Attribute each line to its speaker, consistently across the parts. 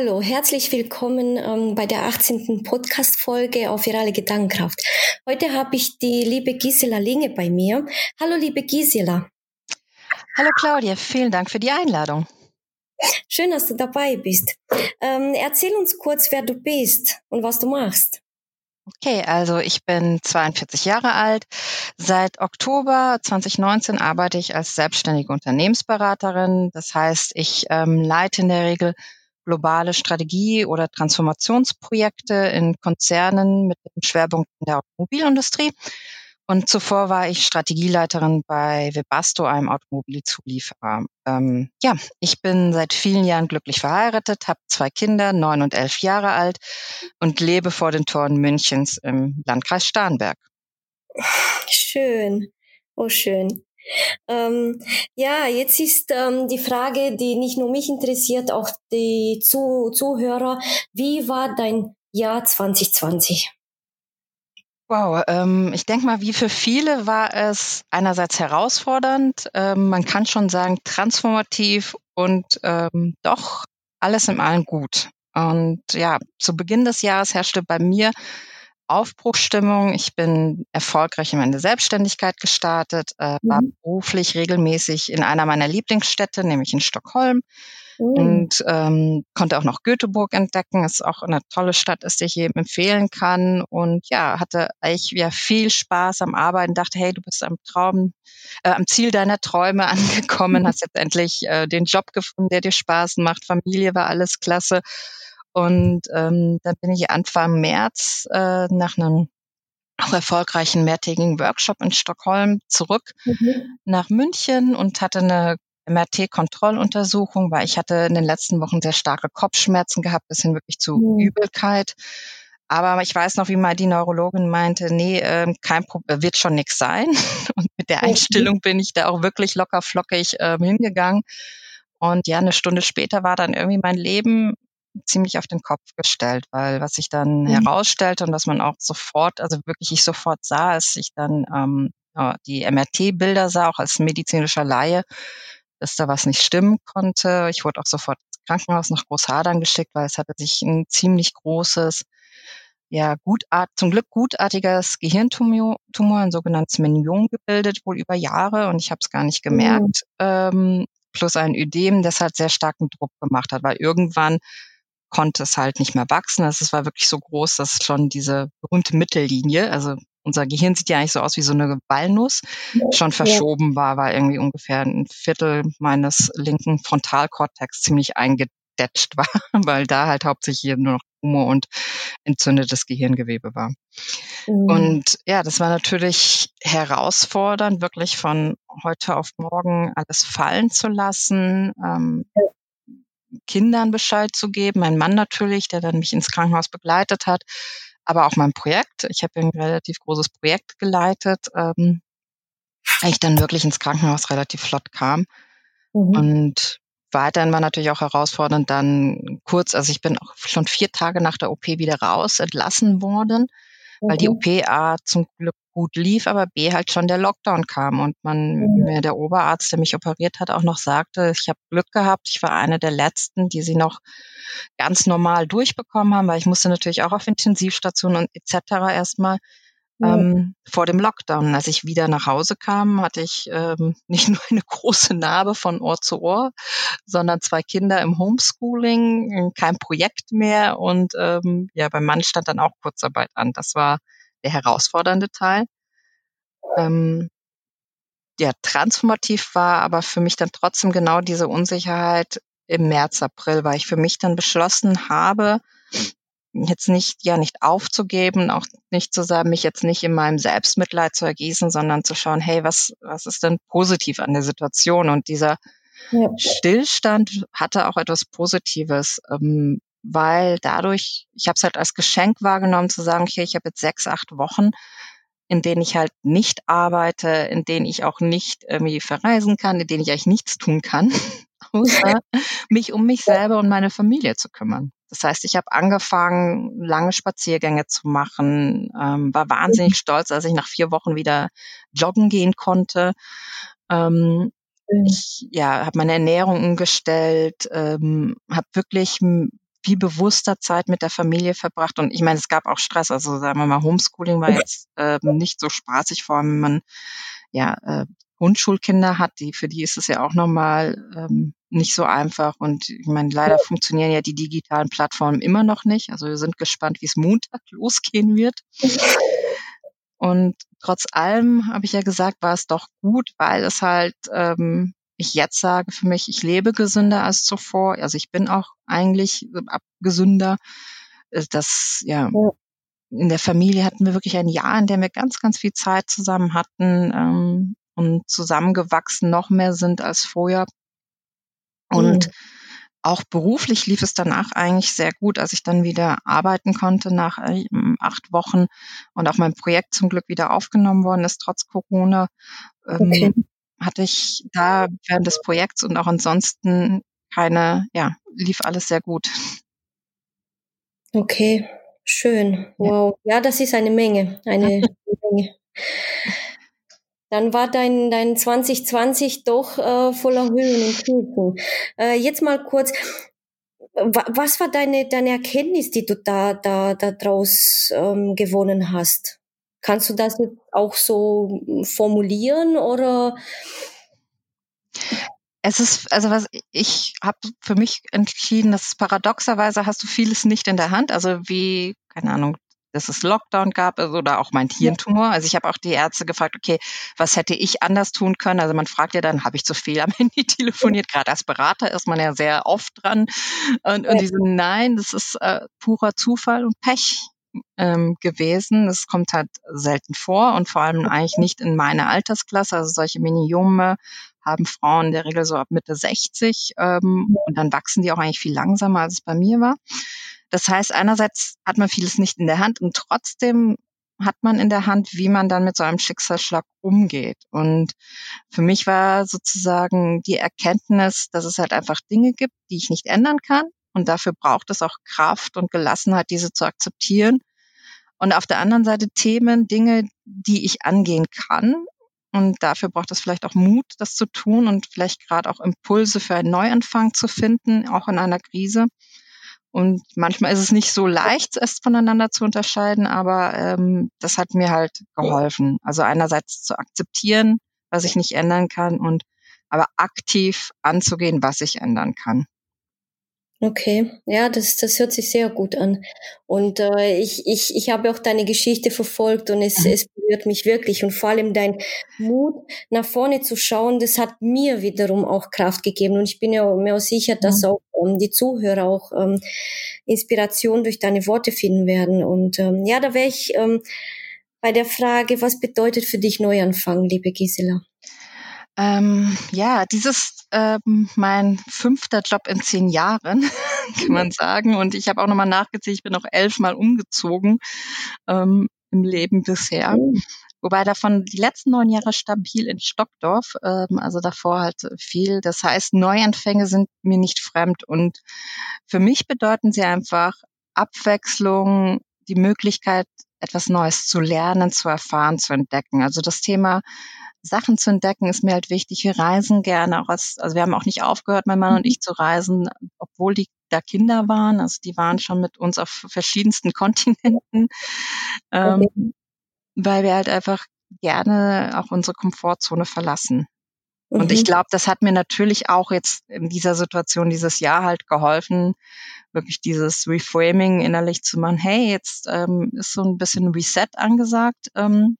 Speaker 1: Hallo, herzlich willkommen ähm, bei der 18. Podcast-Folge auf Virale Gedankenkraft. Heute habe ich die liebe Gisela Linge bei mir. Hallo, liebe Gisela.
Speaker 2: Hallo Claudia, vielen Dank für die Einladung.
Speaker 1: Schön, dass du dabei bist. Ähm, erzähl uns kurz, wer du bist und was du machst.
Speaker 2: Okay, also ich bin 42 Jahre alt. Seit Oktober 2019 arbeite ich als selbstständige Unternehmensberaterin. Das heißt, ich ähm, leite in der Regel globale Strategie- oder Transformationsprojekte in Konzernen mit dem Schwerpunkt in der Automobilindustrie. Und zuvor war ich Strategieleiterin bei Webasto, einem Automobilzulieferer. Ähm, ja, ich bin seit vielen Jahren glücklich verheiratet, habe zwei Kinder, neun und elf Jahre alt und lebe vor den Toren Münchens im Landkreis Starnberg.
Speaker 1: Schön, oh schön. Ähm, ja, jetzt ist ähm, die Frage, die nicht nur mich interessiert, auch die Zu Zuhörer. Wie war dein Jahr 2020?
Speaker 2: Wow, ähm, ich denke mal, wie für viele war es einerseits herausfordernd, ähm, man kann schon sagen transformativ und ähm, doch alles im allen gut. Und ja, zu Beginn des Jahres herrschte bei mir Aufbruchstimmung. Ich bin erfolgreich in meine Selbstständigkeit gestartet, äh, war mhm. beruflich regelmäßig in einer meiner Lieblingsstädte, nämlich in Stockholm. Mhm. Und ähm, konnte auch noch Göteborg entdecken. Ist auch eine tolle Stadt, ist die ich jedem empfehlen kann. Und ja, hatte eigentlich ja viel Spaß am Arbeiten. Dachte, hey, du bist am Traum, äh, am Ziel deiner Träume angekommen, hast jetzt endlich äh, den Job gefunden, der dir Spaß macht. Familie war alles klasse. Und ähm, dann bin ich Anfang März äh, nach einem auch erfolgreichen mehrtägigen Workshop in Stockholm zurück mhm. nach München und hatte eine MRT-Kontrolluntersuchung, weil ich hatte in den letzten Wochen sehr starke Kopfschmerzen gehabt, bis hin wirklich zu mhm. Übelkeit. Aber ich weiß noch, wie mal die Neurologin meinte, nee, äh, kein Problem, wird schon nix sein. Und mit der Einstellung bin ich da auch wirklich locker flockig äh, hingegangen. Und ja, eine Stunde später war dann irgendwie mein Leben ziemlich auf den Kopf gestellt, weil was sich dann mhm. herausstellte und was man auch sofort, also wirklich ich sofort sah, ist ich dann ähm, die MRT-Bilder sah, auch als medizinischer Laie, dass da was nicht stimmen konnte. Ich wurde auch sofort ins Krankenhaus nach Großhadern geschickt, weil es hatte sich ein ziemlich großes, ja, gutart, zum Glück gutartiges Gehirntumor, Tumor, ein sogenanntes Menion gebildet, wohl über Jahre und ich habe es gar nicht mhm. gemerkt. Mhm. Ähm, plus ein Ödem, das halt sehr starken Druck gemacht hat, weil irgendwann konnte es halt nicht mehr wachsen. Also es war wirklich so groß, dass schon diese berühmte Mittellinie, also unser Gehirn sieht ja eigentlich so aus wie so eine Walnuss, schon verschoben war, war irgendwie ungefähr ein Viertel meines linken Frontalkortex ziemlich eingedetscht war, weil da halt hauptsächlich nur noch Tumor und entzündetes Gehirngewebe war. Mhm. Und ja, das war natürlich herausfordernd, wirklich von heute auf morgen alles fallen zu lassen. Ähm, Kindern Bescheid zu geben, mein Mann natürlich, der dann mich ins Krankenhaus begleitet hat, aber auch mein Projekt. Ich habe ein relativ großes Projekt geleitet, ähm, ich dann wirklich ins Krankenhaus relativ flott kam. Mhm. Und weiterhin war natürlich auch herausfordernd dann kurz, also ich bin auch schon vier Tage nach der OP wieder raus, entlassen worden weil die OP A zum Glück gut lief, aber B halt schon der Lockdown kam und man mhm. mir der Oberarzt, der mich operiert hat, auch noch sagte, ich habe Glück gehabt, ich war eine der letzten, die sie noch ganz normal durchbekommen haben, weil ich musste natürlich auch auf Intensivstation und etc. erstmal ähm, vor dem Lockdown. Als ich wieder nach Hause kam, hatte ich ähm, nicht nur eine große Narbe von Ohr zu Ohr, sondern zwei Kinder im Homeschooling, kein Projekt mehr und ähm, ja, beim Mann stand dann auch Kurzarbeit an. Das war der herausfordernde Teil. Ähm, ja, transformativ war aber für mich dann trotzdem genau diese Unsicherheit im März, April, weil ich für mich dann beschlossen habe, jetzt nicht, ja, nicht aufzugeben, auch nicht zu sagen, mich jetzt nicht in meinem Selbstmitleid zu ergießen, sondern zu schauen, hey, was, was ist denn positiv an der Situation? Und dieser ja. Stillstand hatte auch etwas Positives, ähm, weil dadurch, ich habe es halt als Geschenk wahrgenommen, zu sagen, okay, ich habe jetzt sechs, acht Wochen, in denen ich halt nicht arbeite, in denen ich auch nicht irgendwie verreisen kann, in denen ich eigentlich nichts tun kann, außer mich um mich selber und meine Familie zu kümmern. Das heißt, ich habe angefangen, lange Spaziergänge zu machen, ähm, war wahnsinnig stolz, als ich nach vier Wochen wieder joggen gehen konnte. Ähm, ich ja, habe meine Ernährung umgestellt, ähm, habe wirklich viel bewusster Zeit mit der Familie verbracht. Und ich meine, es gab auch Stress. Also sagen wir mal, Homeschooling war jetzt äh, nicht so spaßig, vor allem wenn man ja äh, Grundschulkinder hat, die für die ist es ja auch nochmal ähm, nicht so einfach. Und ich meine, leider funktionieren ja die digitalen Plattformen immer noch nicht. Also wir sind gespannt, wie es Montag losgehen wird. Und trotz allem habe ich ja gesagt, war es doch gut, weil es halt ähm, ich jetzt sage für mich, ich lebe gesünder als zuvor. Also ich bin auch eigentlich gesünder. Äh, das, ja, in der Familie hatten wir wirklich ein Jahr, in dem wir ganz, ganz viel Zeit zusammen hatten ähm, und zusammengewachsen noch mehr sind als vorher. Und mhm. auch beruflich lief es danach eigentlich sehr gut, als ich dann wieder arbeiten konnte nach äh, acht Wochen und auch mein Projekt zum Glück wieder aufgenommen worden ist, trotz Corona. Ähm, okay hatte ich da während des Projekts und auch ansonsten keine, ja, lief alles sehr gut.
Speaker 1: Okay, schön. Wow. Ja, ja das ist eine Menge, eine Menge. Dann war dein, dein 2020 doch äh, voller Höhen und Tiefen. Äh, jetzt mal kurz, was war deine, deine Erkenntnis, die du da, da, da draus ähm, gewonnen hast? Kannst du das auch so formulieren oder?
Speaker 2: Es ist, also was ich habe für mich entschieden, dass paradoxerweise hast du vieles nicht in der Hand. Also wie, keine Ahnung, dass es Lockdown gab oder auch mein Hirntumor. Also ich habe auch die Ärzte gefragt, okay, was hätte ich anders tun können? Also man fragt ja dann, habe ich zu viel am Handy telefoniert? Gerade als Berater ist man ja sehr oft dran. Und, und die so, nein, das ist äh, purer Zufall und Pech ähm, gewesen. Es kommt halt selten vor und vor allem eigentlich nicht in meiner Altersklasse. Also solche Miniome haben Frauen in der Regel so ab Mitte 60 ähm, und dann wachsen die auch eigentlich viel langsamer, als es bei mir war. Das heißt, einerseits hat man vieles nicht in der Hand und trotzdem hat man in der Hand, wie man dann mit so einem Schicksalsschlag umgeht. Und für mich war sozusagen die Erkenntnis, dass es halt einfach Dinge gibt, die ich nicht ändern kann, und dafür braucht es auch Kraft und Gelassenheit, diese zu akzeptieren. Und auf der anderen Seite Themen, Dinge, die ich angehen kann. Und dafür braucht es vielleicht auch Mut, das zu tun und vielleicht gerade auch Impulse für einen Neuanfang zu finden, auch in einer Krise. Und manchmal ist es nicht so leicht, es voneinander zu unterscheiden, aber ähm, das hat mir halt geholfen. Also einerseits zu akzeptieren, was ich nicht ändern kann und aber aktiv anzugehen, was ich ändern kann.
Speaker 1: Okay, ja, das, das hört sich sehr gut an. Und äh, ich, ich, ich habe auch deine Geschichte verfolgt und es, mhm. es berührt mich wirklich. Und vor allem dein Mut, nach vorne zu schauen, das hat mir wiederum auch Kraft gegeben. Und ich bin ja mir auch sicher, dass mhm. auch ähm, die Zuhörer auch ähm, Inspiration durch deine Worte finden werden. Und ähm, ja, da wäre ich ähm, bei der Frage, was bedeutet für dich Neuanfang, liebe Gisela?
Speaker 2: Ähm, ja, dieses ähm, mein fünfter Job in zehn Jahren, kann man sagen. Und ich habe auch nochmal nachgezählt, ich bin noch elfmal umgezogen ähm, im Leben bisher. Oh. Wobei davon die letzten neun Jahre stabil in Stockdorf, ähm, also davor halt viel. Das heißt, Neuanfänge sind mir nicht fremd. Und für mich bedeuten sie einfach Abwechslung, die Möglichkeit, etwas Neues zu lernen, zu erfahren, zu entdecken. Also das Thema Sachen zu entdecken, ist mir halt wichtig. Wir reisen gerne auch als, also wir haben auch nicht aufgehört, mein Mann und ich zu reisen, obwohl die da Kinder waren. Also die waren schon mit uns auf verschiedensten Kontinenten, ähm, okay. weil wir halt einfach gerne auch unsere Komfortzone verlassen. Mhm. Und ich mhm. glaube, das hat mir natürlich auch jetzt in dieser Situation dieses Jahr halt geholfen, wirklich dieses Reframing innerlich zu machen. Hey, jetzt ähm, ist so ein bisschen Reset angesagt. Ähm,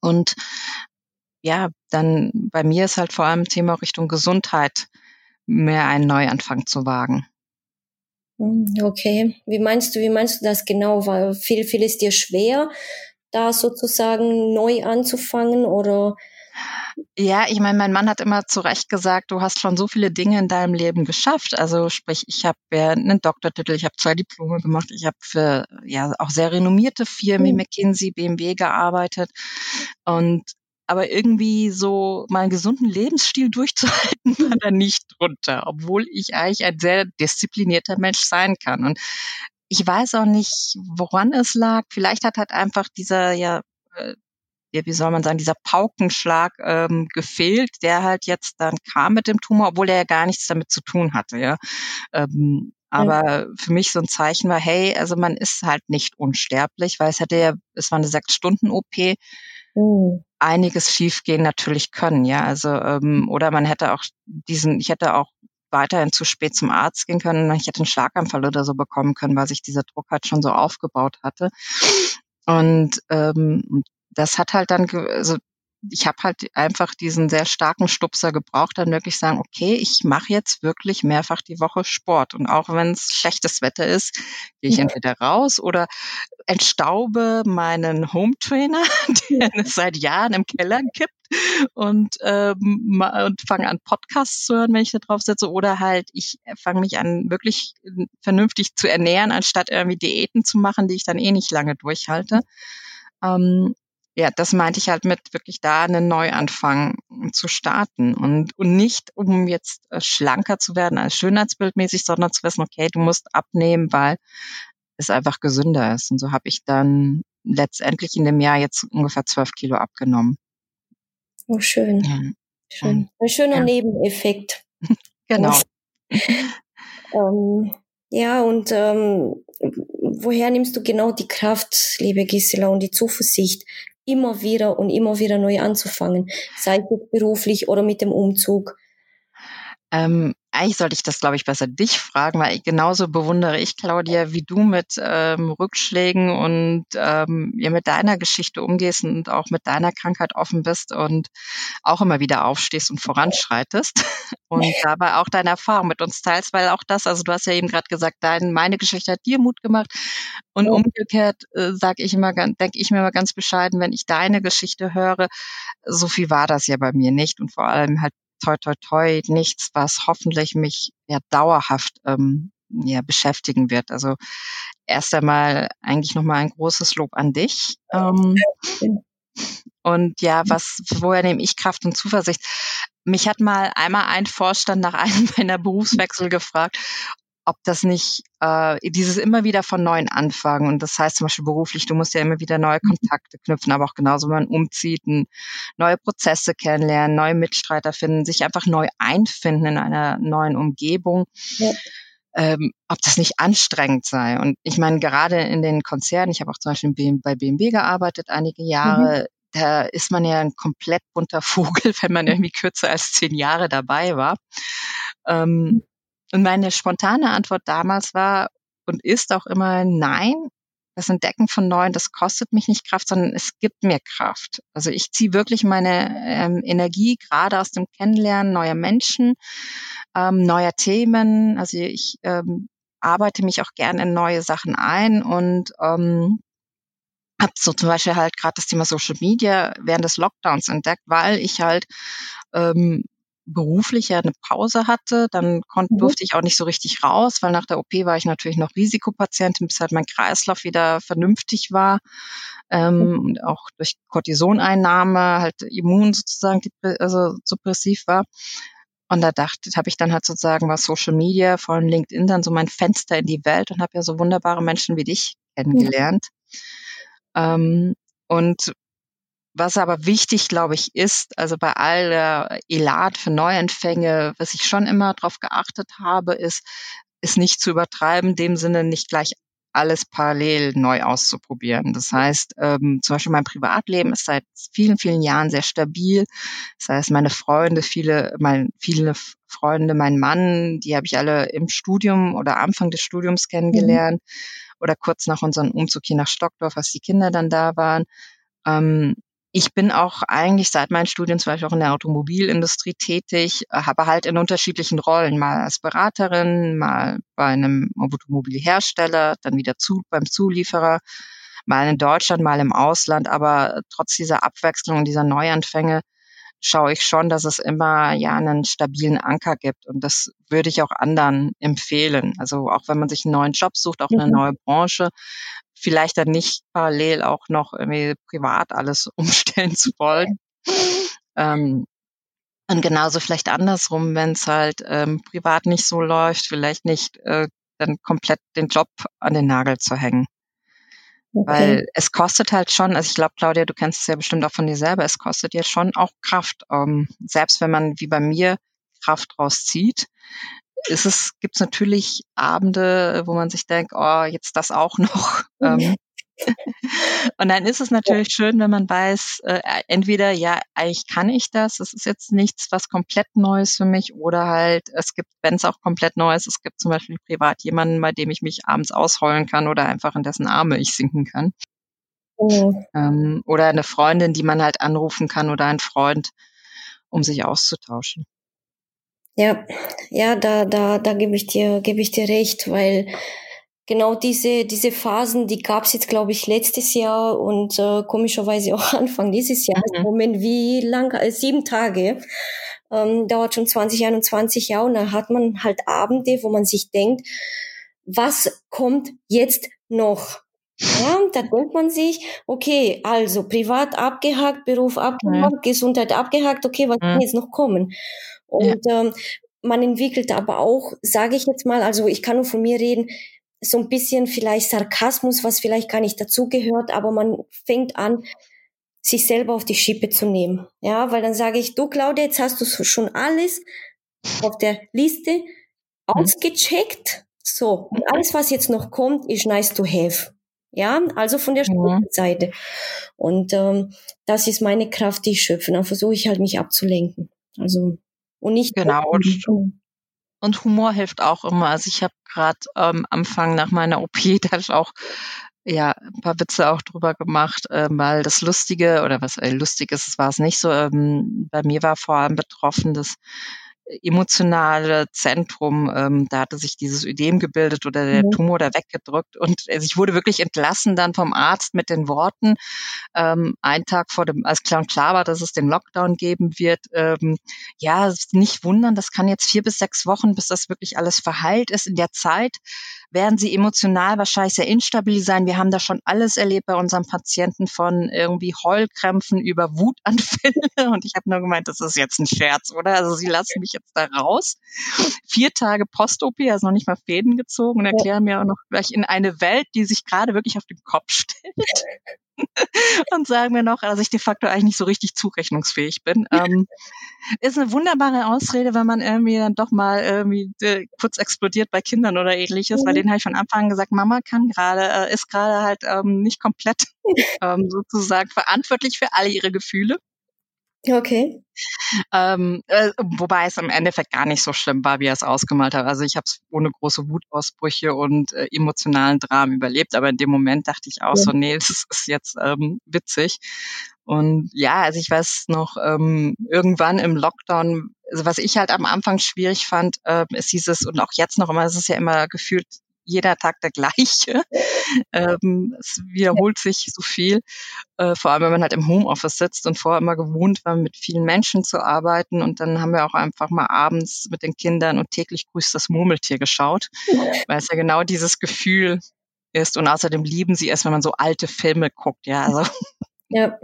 Speaker 2: und ja, dann bei mir ist halt vor allem Thema Richtung Gesundheit mehr einen Neuanfang zu wagen.
Speaker 1: Hm, okay, wie meinst du, wie meinst du das genau? Weil viel, viel ist dir schwer, da sozusagen neu anzufangen oder?
Speaker 2: Ja, ich meine, mein Mann hat immer zu Recht gesagt, du hast schon so viele Dinge in deinem Leben geschafft. Also sprich, ich habe ja einen Doktortitel, ich habe zwei Diplome gemacht, ich habe für ja auch sehr renommierte Firmen wie hm. McKinsey, BMW gearbeitet und aber irgendwie so meinen gesunden Lebensstil durchzuhalten, war da nicht drunter, obwohl ich eigentlich ein sehr disziplinierter Mensch sein kann. Und ich weiß auch nicht, woran es lag. Vielleicht hat halt einfach dieser, ja, äh, wie soll man sagen, dieser Paukenschlag ähm, gefehlt, der halt jetzt dann kam mit dem Tumor, obwohl er ja gar nichts damit zu tun hatte. Ja. Ähm, Aber mhm. für mich so ein Zeichen war, hey, also man ist halt nicht unsterblich, weil es hätte ja, es war eine sechs Stunden OP. Mhm. Einiges schiefgehen natürlich können, ja. Also, ähm, oder man hätte auch diesen, ich hätte auch weiterhin zu spät zum Arzt gehen können. Ich hätte einen Schlaganfall oder so bekommen können, weil sich dieser Druck halt schon so aufgebaut hatte. Und ähm, das hat halt dann, also ich habe halt einfach diesen sehr starken Stupser gebraucht, dann wirklich sagen, okay, ich mache jetzt wirklich mehrfach die Woche Sport. Und auch wenn es schlechtes Wetter ist, gehe ich entweder raus oder entstaube meinen Home Trainer, der seit Jahren im Keller kippt und, ähm, und fange an, Podcasts zu hören, wenn ich da drauf setze. Oder halt, ich fange mich an, wirklich vernünftig zu ernähren, anstatt irgendwie Diäten zu machen, die ich dann eh nicht lange durchhalte. Ähm, ja, das meinte ich halt mit wirklich da einen Neuanfang zu starten und, und nicht, um jetzt äh, schlanker zu werden als schönheitsbildmäßig, sondern zu wissen, okay, du musst abnehmen, weil es einfach gesünder ist. Und so habe ich dann letztendlich in dem Jahr jetzt ungefähr zwölf Kilo abgenommen.
Speaker 1: Oh, schön. Ja. Schön. Ein schöner ja. Nebeneffekt.
Speaker 2: genau.
Speaker 1: ähm, ja, und ähm, woher nimmst du genau die Kraft, liebe Gisela, und die Zuversicht, immer wieder und immer wieder neu anzufangen, sei es beruflich oder mit dem Umzug?
Speaker 2: Ähm, eigentlich sollte ich das, glaube ich, besser dich fragen, weil genauso bewundere ich, Claudia, wie du mit ähm, Rückschlägen und ähm, ja, mit deiner Geschichte umgehst und auch mit deiner Krankheit offen bist und auch immer wieder aufstehst und voranschreitest und dabei auch deine Erfahrung mit uns teilst, weil auch das, also du hast ja eben gerade gesagt, dein, meine Geschichte hat dir Mut gemacht und ja. umgekehrt äh, sage ich immer, denke ich mir immer ganz bescheiden, wenn ich deine Geschichte höre, so viel war das ja bei mir nicht und vor allem halt toi toi toi nichts, was hoffentlich mich ja dauerhaft ähm, ja, beschäftigen wird. Also erst einmal eigentlich nochmal ein großes Lob an dich. Ähm, und ja, was, woher nehme ich Kraft und Zuversicht? Mich hat mal einmal ein Vorstand nach einem meiner Berufswechsel gefragt, ob das nicht äh, dieses immer wieder von neuen anfangen und das heißt zum Beispiel beruflich, du musst ja immer wieder neue mhm. Kontakte knüpfen, aber auch genauso, wenn man umzieht, neue Prozesse kennenlernen, neue Mitstreiter finden, sich einfach neu einfinden in einer neuen Umgebung. Ja. Ähm, ob das nicht anstrengend sei. Und ich meine, gerade in den Konzernen, ich habe auch zum Beispiel bei BMW gearbeitet einige Jahre, mhm. da ist man ja ein komplett bunter Vogel, wenn man irgendwie kürzer als zehn Jahre dabei war. Ähm, mhm. Und meine spontane Antwort damals war und ist auch immer nein. Das Entdecken von Neuen, das kostet mich nicht Kraft, sondern es gibt mir Kraft. Also ich ziehe wirklich meine ähm, Energie gerade aus dem Kennenlernen neuer Menschen, ähm, neuer Themen. Also ich ähm, arbeite mich auch gern in neue Sachen ein und ähm, habe so zum Beispiel halt gerade das Thema Social Media während des Lockdowns entdeckt, weil ich halt ähm, beruflich ja eine Pause hatte, dann konnte, mhm. durfte ich auch nicht so richtig raus, weil nach der OP war ich natürlich noch Risikopatientin, bis halt mein Kreislauf wieder vernünftig war. Ähm, mhm. und auch durch Cortisoneinnahme halt immun sozusagen, also suppressiv war. Und da dachte, habe ich dann halt sozusagen was Social Media, vor allem LinkedIn, dann so mein Fenster in die Welt und habe ja so wunderbare Menschen wie dich kennengelernt. Ja. Ähm, und was aber wichtig, glaube ich, ist, also bei aller Elat für Neuanfänge, was ich schon immer darauf geachtet habe, ist, ist nicht zu übertreiben, dem Sinne nicht gleich alles parallel neu auszuprobieren. Das heißt, ähm, zum Beispiel mein Privatleben ist seit vielen, vielen Jahren sehr stabil. Das heißt, meine Freunde, viele, mein, viele Freunde, mein Mann, die habe ich alle im Studium oder Anfang des Studiums kennengelernt mhm. oder kurz nach unserem Umzug hier nach Stockdorf, als die Kinder dann da waren. Ähm, ich bin auch eigentlich seit meinen Studien zum Beispiel auch in der Automobilindustrie tätig, habe halt in unterschiedlichen Rollen, mal als Beraterin, mal bei einem Automobilhersteller, dann wieder zu, beim Zulieferer, mal in Deutschland, mal im Ausland, aber trotz dieser Abwechslung und dieser Neuanfänge schaue ich schon, dass es immer ja einen stabilen Anker gibt und das würde ich auch anderen empfehlen. Also auch wenn man sich einen neuen Job sucht, auch eine mhm. neue Branche, vielleicht dann nicht parallel auch noch irgendwie privat alles umstellen zu wollen. Ähm, und genauso vielleicht andersrum, wenn es halt ähm, privat nicht so läuft, vielleicht nicht äh, dann komplett den Job an den Nagel zu hängen. Okay. Weil es kostet halt schon, also ich glaube, Claudia, du kennst es ja bestimmt auch von dir selber, es kostet ja schon auch Kraft. Ähm, selbst wenn man wie bei mir Kraft rauszieht, ist es, gibt es natürlich Abende, wo man sich denkt, oh, jetzt das auch noch. Ähm, und dann ist es natürlich schön, wenn man weiß, äh, entweder ja, eigentlich kann ich das, es ist jetzt nichts, was komplett Neues für mich, oder halt, es gibt, wenn es auch komplett neu ist, es gibt zum Beispiel privat jemanden, bei dem ich mich abends ausheulen kann oder einfach in dessen Arme ich sinken kann. Oh. Ähm, oder eine Freundin, die man halt anrufen kann oder ein Freund, um sich auszutauschen.
Speaker 1: Ja, ja, da, da, da gebe ich dir, gebe ich dir recht, weil genau diese, diese Phasen, die gab es jetzt, glaube ich, letztes Jahr und äh, komischerweise auch Anfang dieses Jahres. Mhm. Moment, wie lange? Äh, sieben Tage. Ähm, dauert schon 2021 Jahre und da hat man halt Abende, wo man sich denkt, was kommt jetzt noch? Ja, da denkt man sich, okay, also privat abgehakt, Beruf abgehakt, mhm. Gesundheit abgehakt, okay, was mhm. kann jetzt noch kommen? Und ja. ähm, man entwickelt aber auch, sage ich jetzt mal, also ich kann nur von mir reden, so ein bisschen vielleicht Sarkasmus, was vielleicht gar nicht dazugehört, aber man fängt an, sich selber auf die Schippe zu nehmen. Ja, weil dann sage ich, du Claudia, jetzt hast du schon alles auf der Liste mhm. ausgecheckt. So, und alles, was jetzt noch kommt, ist nice to have. Ja, also von der mhm. Seite. Und ähm, das ist meine Kraft, die ich schöpfe. Dann versuche ich halt, mich abzulenken. Also und nicht
Speaker 2: genau. Und, und Humor hilft auch immer. Also ich habe gerade ähm, Anfang nach meiner OP, da ich auch ja, ein paar Witze auch drüber gemacht, äh, weil das Lustige oder was äh, lustig ist, war es nicht so. Ähm, bei mir war vor allem betroffen, dass emotionale Zentrum, ähm, da hatte sich dieses Ödem gebildet oder der mhm. Tumor da weggedrückt und also ich wurde wirklich entlassen dann vom Arzt mit den Worten, ähm, einen Tag vor dem, als klar und klar war, dass es den Lockdown geben wird, ähm, ja, nicht wundern, das kann jetzt vier bis sechs Wochen, bis das wirklich alles verheilt ist. In der Zeit werden sie emotional wahrscheinlich sehr instabil sein. Wir haben da schon alles erlebt bei unseren Patienten von irgendwie Heulkrämpfen über Wutanfälle. Und ich habe nur gemeint, das ist jetzt ein Scherz, oder? Also sie lassen mich jetzt da raus. Vier Tage Post-OP, also noch nicht mal Fäden gezogen und erklären mir auch noch gleich in eine Welt, die sich gerade wirklich auf den Kopf stellt. und sagen mir noch, dass ich de facto eigentlich nicht so richtig zurechnungsfähig bin. Ähm, ist eine wunderbare Ausrede, wenn man irgendwie dann doch mal irgendwie äh, kurz explodiert bei Kindern oder ähnliches, mhm. weil denen habe ich von Anfang an gesagt, Mama kann gerade, äh, ist gerade halt ähm, nicht komplett ähm, sozusagen verantwortlich für alle ihre Gefühle.
Speaker 1: Okay.
Speaker 2: Ähm, äh, wobei es im Endeffekt gar nicht so schlimm war, wie er es ausgemalt hat. Also ich habe es ohne große Wutausbrüche und äh, emotionalen Dramen überlebt, aber in dem Moment dachte ich auch ja. so, nee, das ist jetzt ähm, witzig. Und ja, also ich weiß noch, ähm, irgendwann im Lockdown, also was ich halt am Anfang schwierig fand, äh, ist dieses, und auch jetzt noch immer, es ist ja immer gefühlt jeder Tag der gleiche. ähm, es wiederholt sich so viel, äh, vor allem wenn man halt im Homeoffice sitzt und vorher immer gewohnt war, mit vielen Menschen zu arbeiten. Und dann haben wir auch einfach mal abends mit den Kindern und täglich grüßt das Murmeltier geschaut, weil es ja genau dieses Gefühl ist. Und außerdem lieben sie es, wenn man so alte Filme guckt. Ja, also.
Speaker 1: Ja.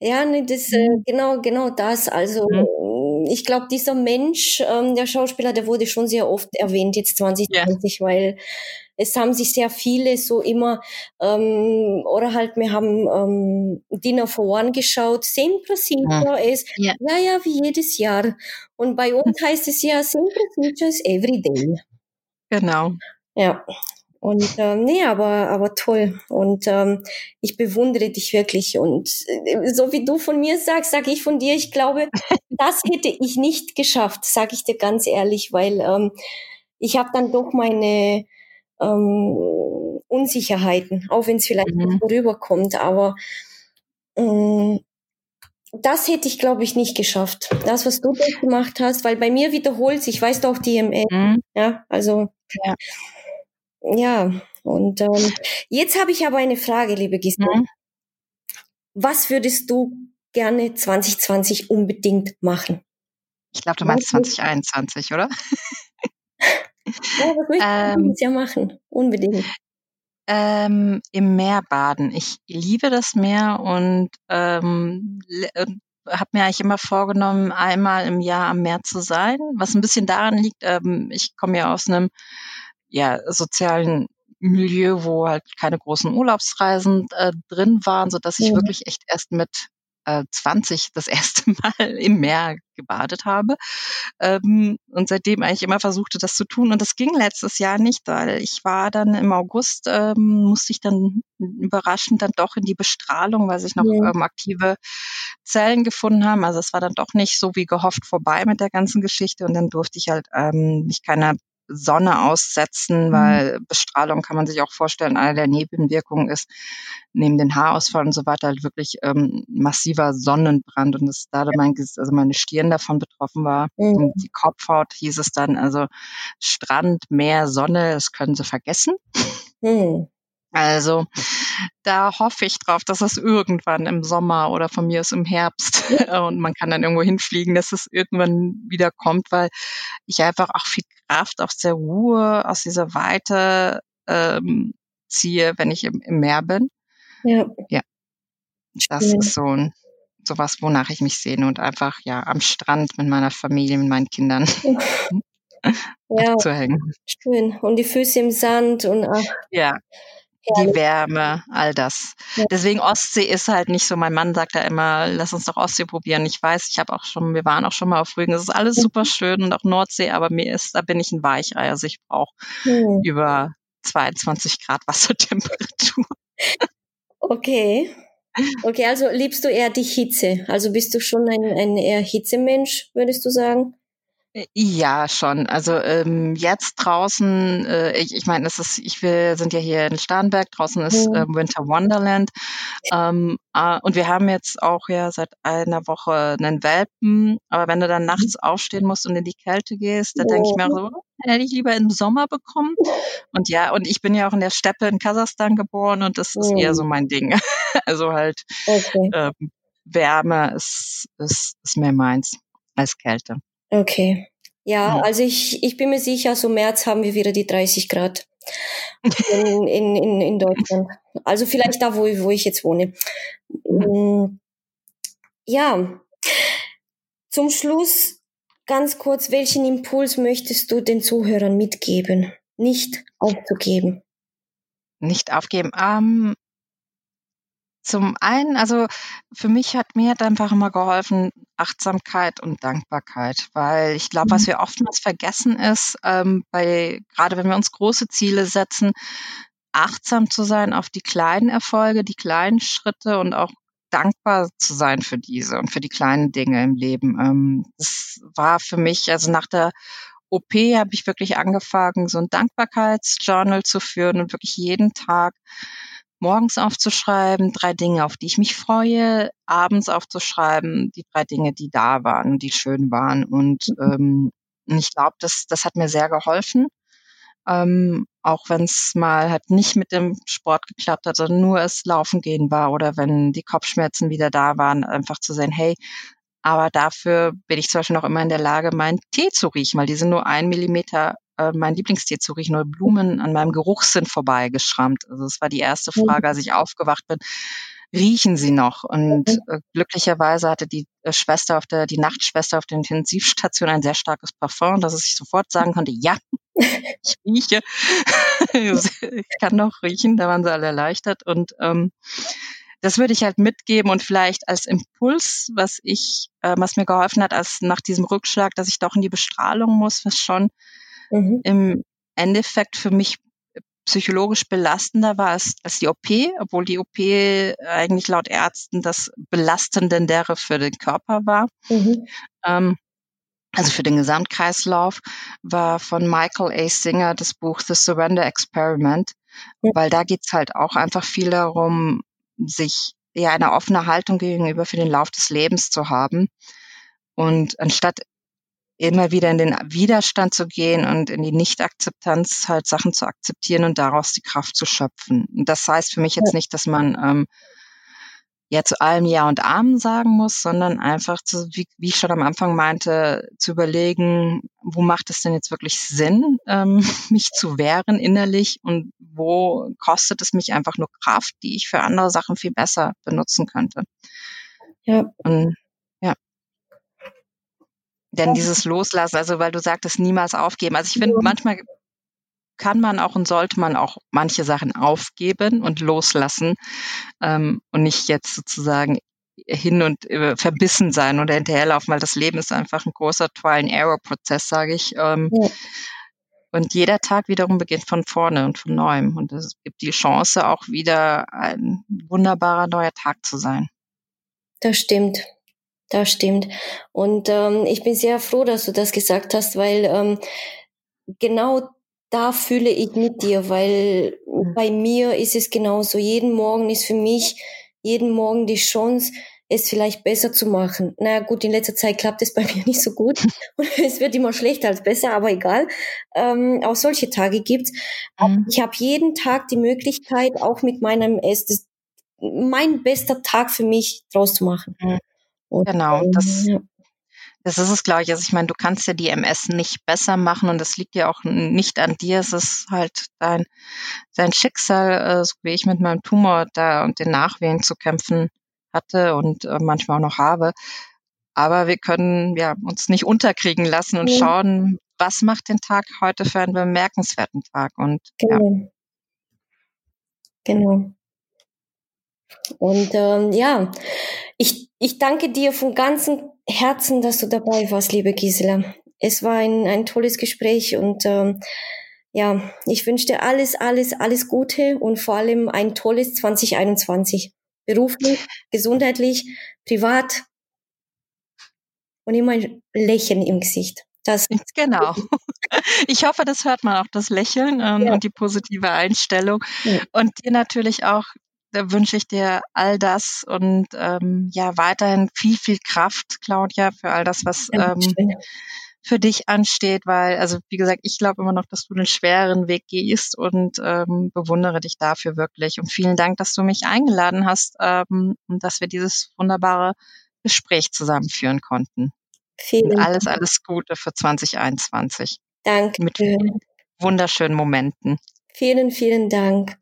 Speaker 1: Ja, nee, das, äh, genau, genau das. Also, mhm ich glaube, dieser Mensch, ähm, der Schauspieler, der wurde schon sehr oft erwähnt, jetzt 2020, yeah. weil es haben sich sehr viele so immer, ähm, oder halt, wir haben ähm, Dinner for One geschaut, same procedure ja. ist, ja. ja, ja, wie jedes Jahr. Und bei uns heißt es ja, same procedures every day.
Speaker 2: Genau.
Speaker 1: Ja. Und ähm, nee, aber, aber toll. Und ähm, ich bewundere dich wirklich. Und äh, so wie du von mir sagst, sage ich von dir, ich glaube, das hätte ich nicht geschafft, sage ich dir ganz ehrlich, weil ähm, ich habe dann doch meine ähm, Unsicherheiten, auch wenn es vielleicht mhm. nicht rüberkommt. Aber ähm, das hätte ich, glaube ich, nicht geschafft. Das, was du gemacht hast, weil bei mir wiederholt sich, weißt du auch DML. Mhm. Ja, also. Ja. Ja, und ähm, jetzt habe ich aber eine Frage, liebe Gisela. Mhm. Was würdest du gerne 2020 unbedingt machen?
Speaker 2: Ich glaube, du meinst 2021, oder?
Speaker 1: ja, was möchtest ähm, dieses Jahr machen? Unbedingt.
Speaker 2: Ähm, Im Meer baden. Ich liebe das Meer und ähm, habe mir eigentlich immer vorgenommen, einmal im Jahr am Meer zu sein, was ein bisschen daran liegt, ähm, ich komme ja aus einem ja, sozialen Milieu, wo halt keine großen Urlaubsreisen äh, drin waren, so dass ich mhm. wirklich echt erst mit äh, 20 das erste Mal im Meer gebadet habe ähm, und seitdem eigentlich immer versuchte, das zu tun. Und das ging letztes Jahr nicht, weil ich war dann im August, ähm, musste ich dann überraschend dann doch in die Bestrahlung, weil sich noch ja. ähm, aktive Zellen gefunden haben. Also es war dann doch nicht so wie gehofft vorbei mit der ganzen Geschichte und dann durfte ich halt ähm, mich keiner Sonne aussetzen, mhm. weil Bestrahlung kann man sich auch vorstellen, eine der Nebenwirkungen ist, neben den Haarausfall und so weiter, halt wirklich ähm, massiver Sonnenbrand und dass da mein, also meine Stirn davon betroffen war. Mhm. Und die Kopfhaut hieß es dann, also Strand, Meer, Sonne, das können sie vergessen. Mhm. Also da hoffe ich drauf, dass es irgendwann im Sommer oder von mir ist im Herbst und man kann dann irgendwo hinfliegen, dass es irgendwann wieder kommt, weil ich einfach auch viel Kraft aus der Ruhe, aus dieser Weite ähm, ziehe, wenn ich im, im Meer bin. Ja. Ja. Das ja. ist so ein sowas, wonach ich mich sehne und einfach ja am Strand mit meiner Familie, mit meinen Kindern
Speaker 1: ja, zu hängen. Schön. Und die Füße im Sand und ach.
Speaker 2: Ja die Wärme, all das. Ja. Deswegen Ostsee ist halt nicht so. Mein Mann sagt ja immer, lass uns doch Ostsee probieren. Ich weiß, ich habe auch schon, wir waren auch schon mal auf Rügen. Es ist alles super schön und auch Nordsee, aber mir ist, da bin ich ein Weichei. Also ich brauche hm. über 22 Grad Wassertemperatur.
Speaker 1: Okay. Okay, also liebst du eher die Hitze? Also bist du schon ein, ein eher Hitzemensch, würdest du sagen?
Speaker 2: Ja, schon. Also ähm, jetzt draußen, äh, ich, ich meine, es ist, ich will, sind ja hier in Starnberg, draußen ist mhm. ähm, Winter Wonderland. Ähm, äh, und wir haben jetzt auch ja seit einer Woche einen Welpen. Aber wenn du dann nachts aufstehen musst und in die Kälte gehst, da denke ich mir so, hätte ich lieber im Sommer bekommen. Und ja, und ich bin ja auch in der Steppe in Kasachstan geboren und das ist eher so mhm. mein Ding. also halt okay. ähm, Wärme ist, ist, ist mehr meins als Kälte.
Speaker 1: Okay. Ja, ja, also ich, ich bin mir sicher, so März haben wir wieder die 30 Grad in, in, in, in Deutschland. Also vielleicht da, wo, wo ich jetzt wohne. Mm, ja, zum Schluss ganz kurz, welchen Impuls möchtest du den Zuhörern mitgeben? Nicht aufzugeben.
Speaker 2: Nicht aufgeben. Ähm, zum einen, also für mich hat mir hat einfach immer geholfen Achtsamkeit und Dankbarkeit, weil ich glaube, was mhm. wir oftmals vergessen ist, ähm, bei gerade wenn wir uns große Ziele setzen, achtsam zu sein auf die kleinen Erfolge, die kleinen Schritte und auch dankbar zu sein für diese und für die kleinen Dinge im Leben. Ähm, das war für mich, also nach der OP habe ich wirklich angefangen, so ein Dankbarkeitsjournal zu führen und wirklich jeden Tag morgens aufzuschreiben, drei Dinge, auf die ich mich freue, abends aufzuschreiben, die drei Dinge, die da waren, die schön waren. Und mhm. ähm, ich glaube, das, das hat mir sehr geholfen. Ähm, auch wenn es mal halt nicht mit dem Sport geklappt hat, sondern nur es Laufen gehen war oder wenn die Kopfschmerzen wieder da waren, einfach zu sehen, hey, aber dafür bin ich zum Beispiel noch immer in der Lage, meinen Tee zu riechen, weil die sind nur ein Millimeter äh, mein Lieblingstier zu riechen oder Blumen an meinem Geruchssinn vorbeigeschrammt. Also das war die erste mhm. Frage, als ich aufgewacht bin. Riechen Sie noch? Und mhm. äh, glücklicherweise hatte die äh, Schwester auf der, die Nachtschwester auf der Intensivstation ein sehr starkes Parfum, dass ich sofort sagen konnte, ja, ich rieche. ich kann noch riechen, da waren sie alle erleichtert. Und ähm, das würde ich halt mitgeben und vielleicht als Impuls, was ich, äh, was mir geholfen hat, als nach diesem Rückschlag, dass ich doch in die Bestrahlung muss, was schon mhm. im Endeffekt für mich psychologisch belastender war als, als die OP, obwohl die OP eigentlich laut Ärzten das belastendere für den Körper war. Mhm. Ähm, also für den Gesamtkreislauf, war von Michael A. Singer das Buch The Surrender Experiment, mhm. weil da geht's halt auch einfach viel darum, sich ja eine offene Haltung gegenüber für den Lauf des Lebens zu haben. Und anstatt immer wieder in den Widerstand zu gehen und in die Nicht-Akzeptanz halt Sachen zu akzeptieren und daraus die Kraft zu schöpfen. Und das heißt für mich jetzt nicht, dass man ähm, ja zu allem Ja und Amen sagen muss, sondern einfach, zu, wie, wie ich schon am Anfang meinte, zu überlegen, wo macht es denn jetzt wirklich Sinn, ähm, mich zu wehren innerlich und wo kostet es mich einfach nur Kraft, die ich für andere Sachen viel besser benutzen könnte. Ja. Und denn dieses Loslassen, also weil du sagtest, niemals aufgeben. Also ich finde, manchmal kann man auch und sollte man auch manche Sachen aufgeben und loslassen ähm, und nicht jetzt sozusagen hin und äh, verbissen sein oder hinterherlaufen, weil das Leben ist einfach ein großer Trial-and-Error-Prozess, sage ich. Ähm, ja. Und jeder Tag wiederum beginnt von vorne und von neuem. Und es gibt die Chance, auch wieder ein wunderbarer neuer Tag zu sein.
Speaker 1: Das stimmt. Das stimmt. Und ähm, ich bin sehr froh, dass du das gesagt hast, weil ähm, genau da fühle ich mit dir, weil mhm. bei mir ist es genauso. Jeden Morgen ist für mich jeden Morgen die Chance, es vielleicht besser zu machen. Na gut, in letzter Zeit klappt es bei mir nicht so gut und es wird immer schlechter als besser, aber egal. Ähm, auch solche Tage gibt's. Mhm. Ich habe jeden Tag die Möglichkeit, auch mit meinem es mein bester Tag für mich draus zu machen.
Speaker 2: Mhm. Und, genau, das, ja. das ist es, glaube ich. Also ich meine, du kannst ja die MS nicht besser machen und das liegt ja auch nicht an dir. Es ist halt dein, dein Schicksal, äh, so wie ich mit meinem Tumor da und den Nachwehen zu kämpfen hatte und äh, manchmal auch noch habe. Aber wir können ja uns nicht unterkriegen lassen und ja. schauen, was macht den Tag heute für einen bemerkenswerten Tag. Und
Speaker 1: genau. ja. Genau. Und ähm, ja, ich, ich danke dir von ganzem Herzen, dass du dabei warst, liebe Gisela. Es war ein, ein tolles Gespräch und ähm, ja, ich wünsche dir alles, alles, alles Gute und vor allem ein tolles 2021 beruflich, gesundheitlich, privat und immer ein Lächeln im Gesicht.
Speaker 2: Das genau. Ich hoffe, das hört man auch, das Lächeln ähm, ja. und die positive Einstellung. Ja. Und dir natürlich auch, wünsche ich dir all das und ähm, ja, weiterhin viel, viel Kraft, Claudia, für all das, was ähm, für dich ansteht, weil, also wie gesagt, ich glaube immer noch, dass du den schweren Weg gehst und ähm, bewundere dich dafür wirklich. Und vielen Dank, dass du mich eingeladen hast ähm, und dass wir dieses wunderbare Gespräch zusammenführen konnten. Vielen und alles, alles Gute für 2021.
Speaker 1: Danke.
Speaker 2: Mit wunderschönen Momenten.
Speaker 1: Vielen, vielen Dank.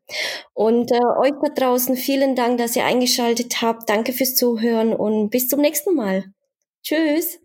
Speaker 1: Und äh, euch da draußen vielen Dank, dass ihr eingeschaltet habt. Danke fürs Zuhören und bis zum nächsten Mal. Tschüss.